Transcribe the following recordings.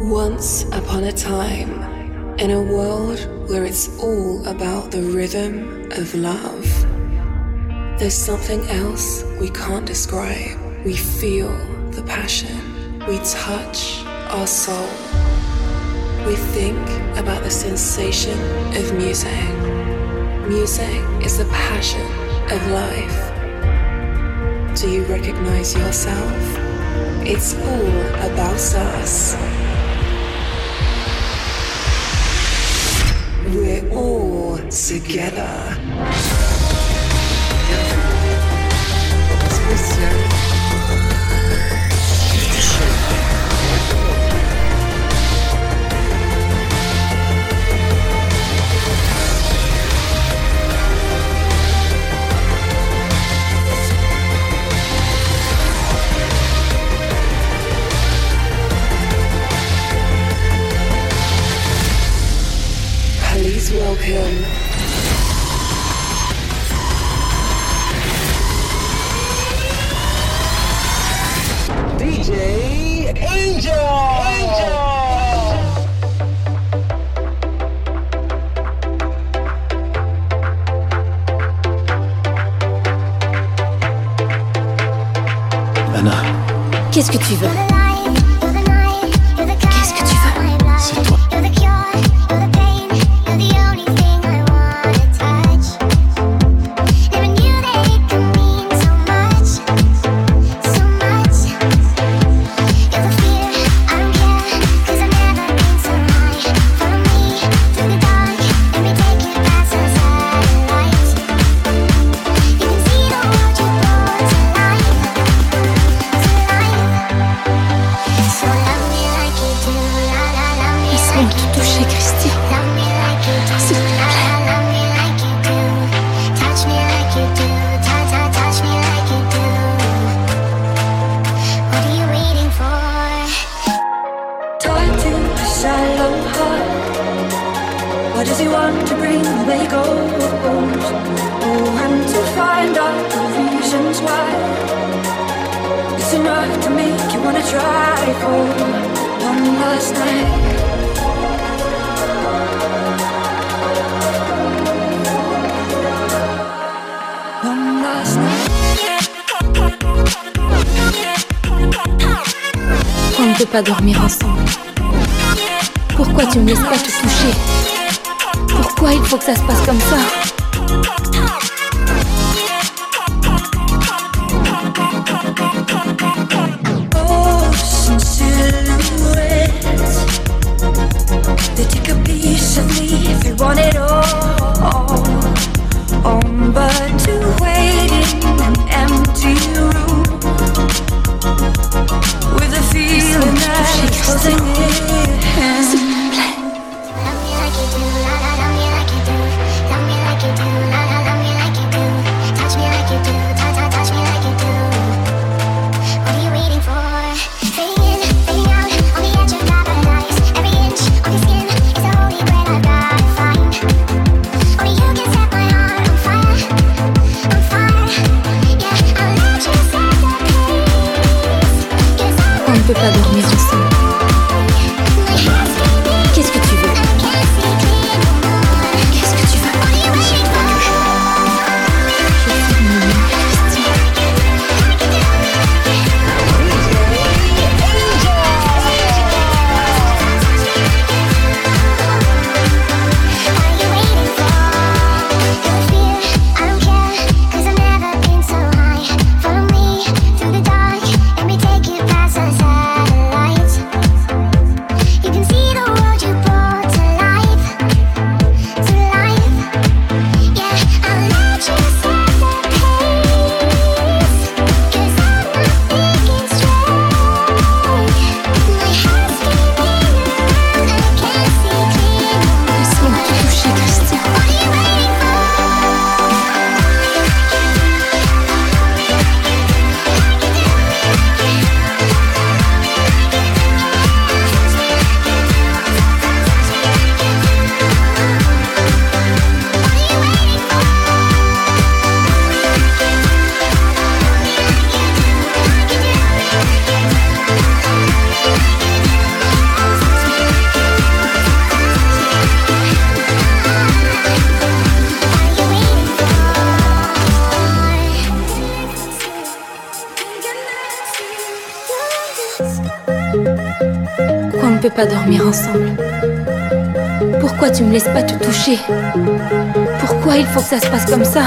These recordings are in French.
Once upon a time, in a world where it's all about the rhythm of love, there's something else we can't describe. We feel the passion, we touch our soul, we think about the sensation of music. Music is the passion of life. Do you recognize yourself? It's all about us. all together. Qu'est-ce que tu veux? dormir ensemble. Pourquoi tu me laisses pas te toucher Pourquoi il faut que ça se passe comme ça? Oh, want it all. singing. Pas dormir ensemble. Pourquoi tu me laisses pas te toucher? Pourquoi il faut que ça se passe comme ça?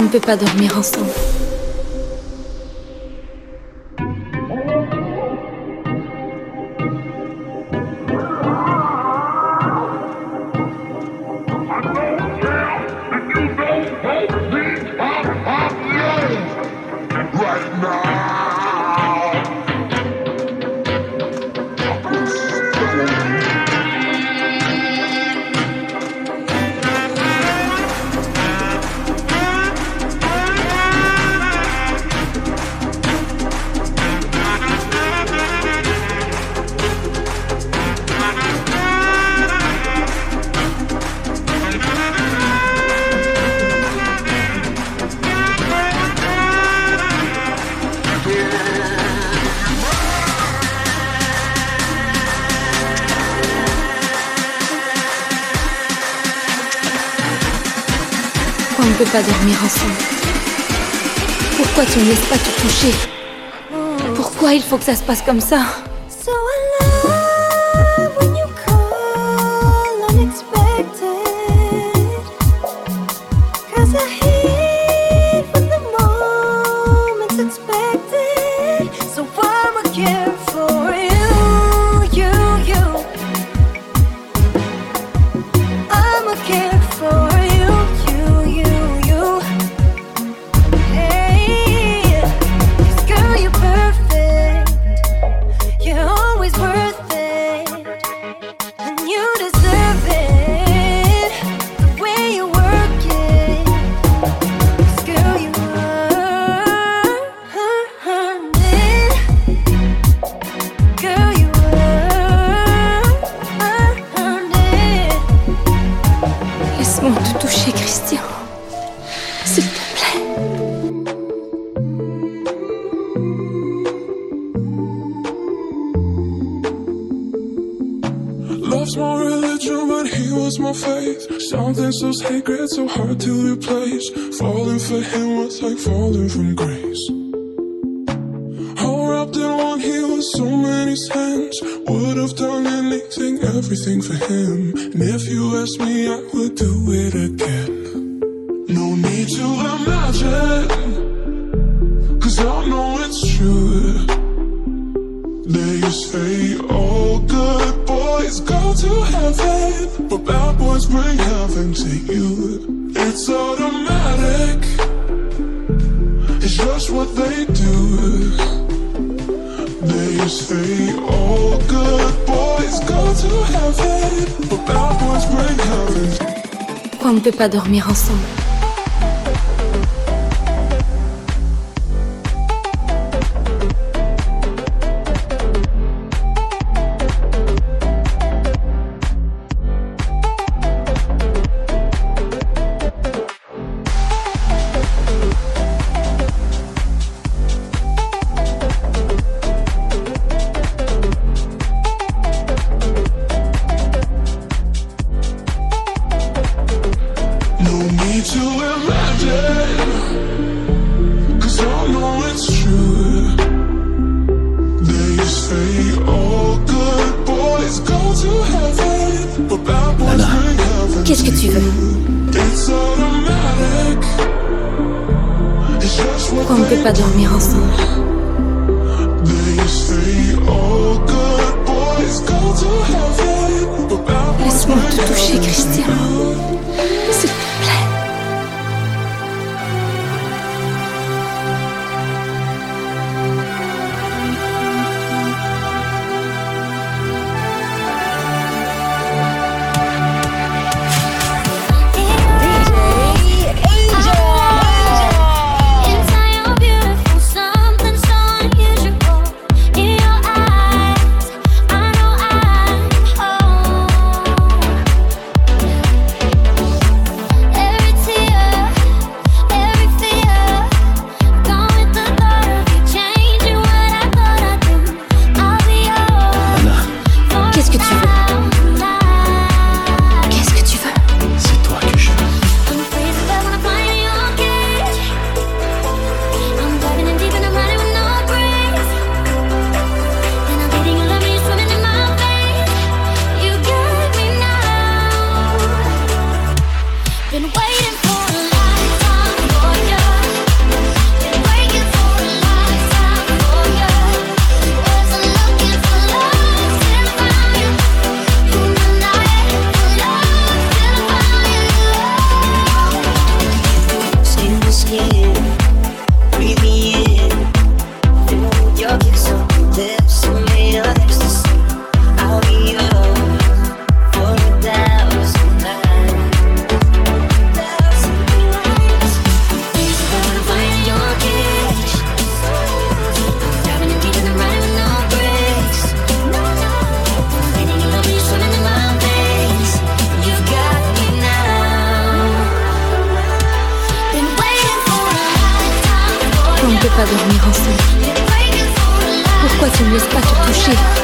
Peut pas dormir ensemble? Pourquoi tu ne laisses pas te toucher? Pourquoi il faut que ça se passe comme ça? was my faith. Something so sacred, so hard to replace. Falling for him was like falling from grace. All wrapped in one, he was so many sins. Would have done anything, everything for him. And if you asked me, I would do it again. automatic. It's just what they do. They say all good boys go to heaven, but boys. Pourquoi on ne peut pas dormir ensemble? you Qu'est-ce que tu veux? Ne peut pas dormir ensemble? Laisse-moi te toucher, Christian. 是。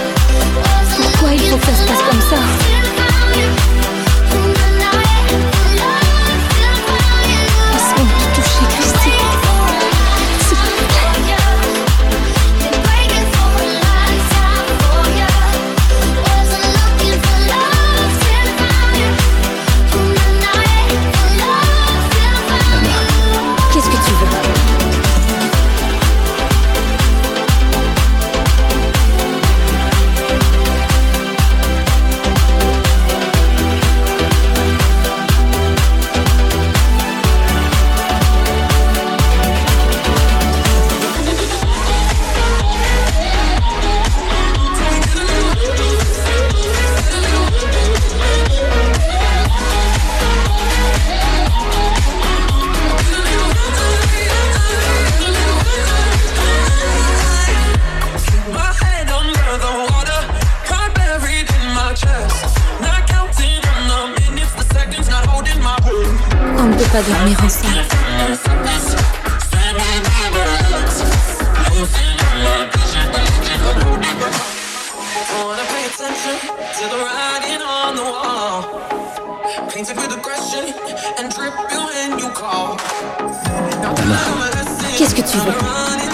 pas dormir ensemble. Qu'est-ce que tu veux?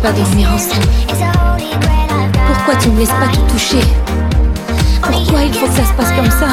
pas dormir ensemble. Pourquoi tu ne laisses pas te toucher? Pourquoi il faut que ça se passe comme ça?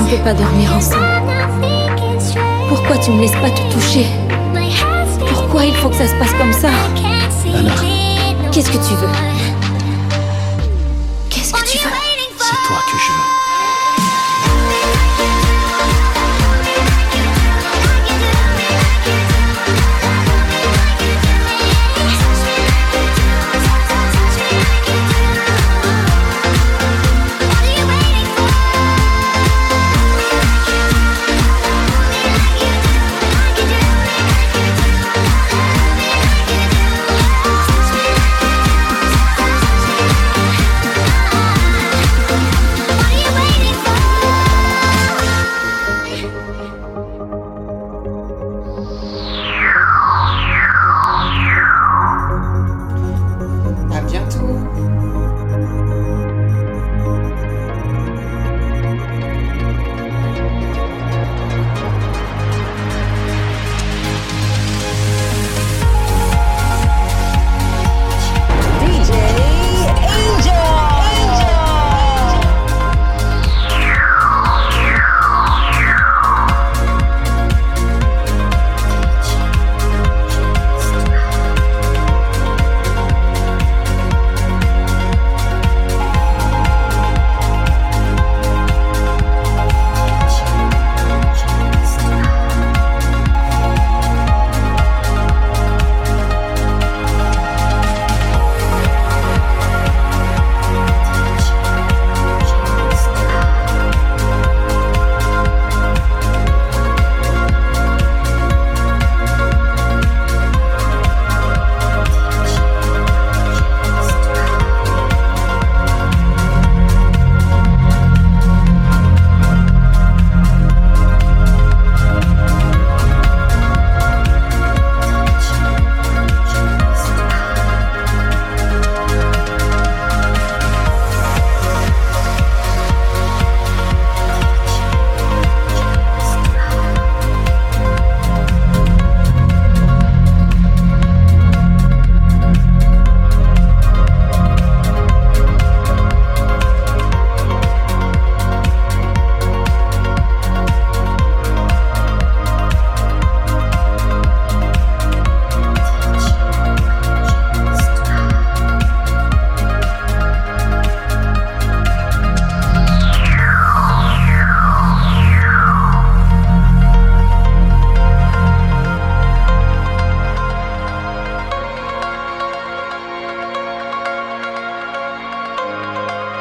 on ne peut pas dormir ensemble Pourquoi tu me laisses pas te toucher? Pourquoi il faut que ça se passe comme ça? Anna. Qu'est-ce que tu veux? Qu'est-ce que tu veux? C'est toi que je veux.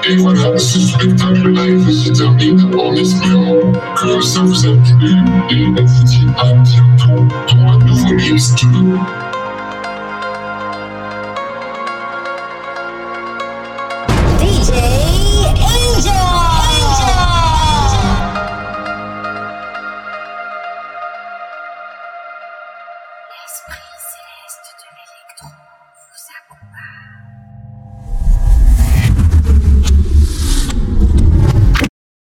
Et voilà, ce spectacle live se termine en espérant que ça vous a plu. Et on vous dit à bientôt dans un nouveau de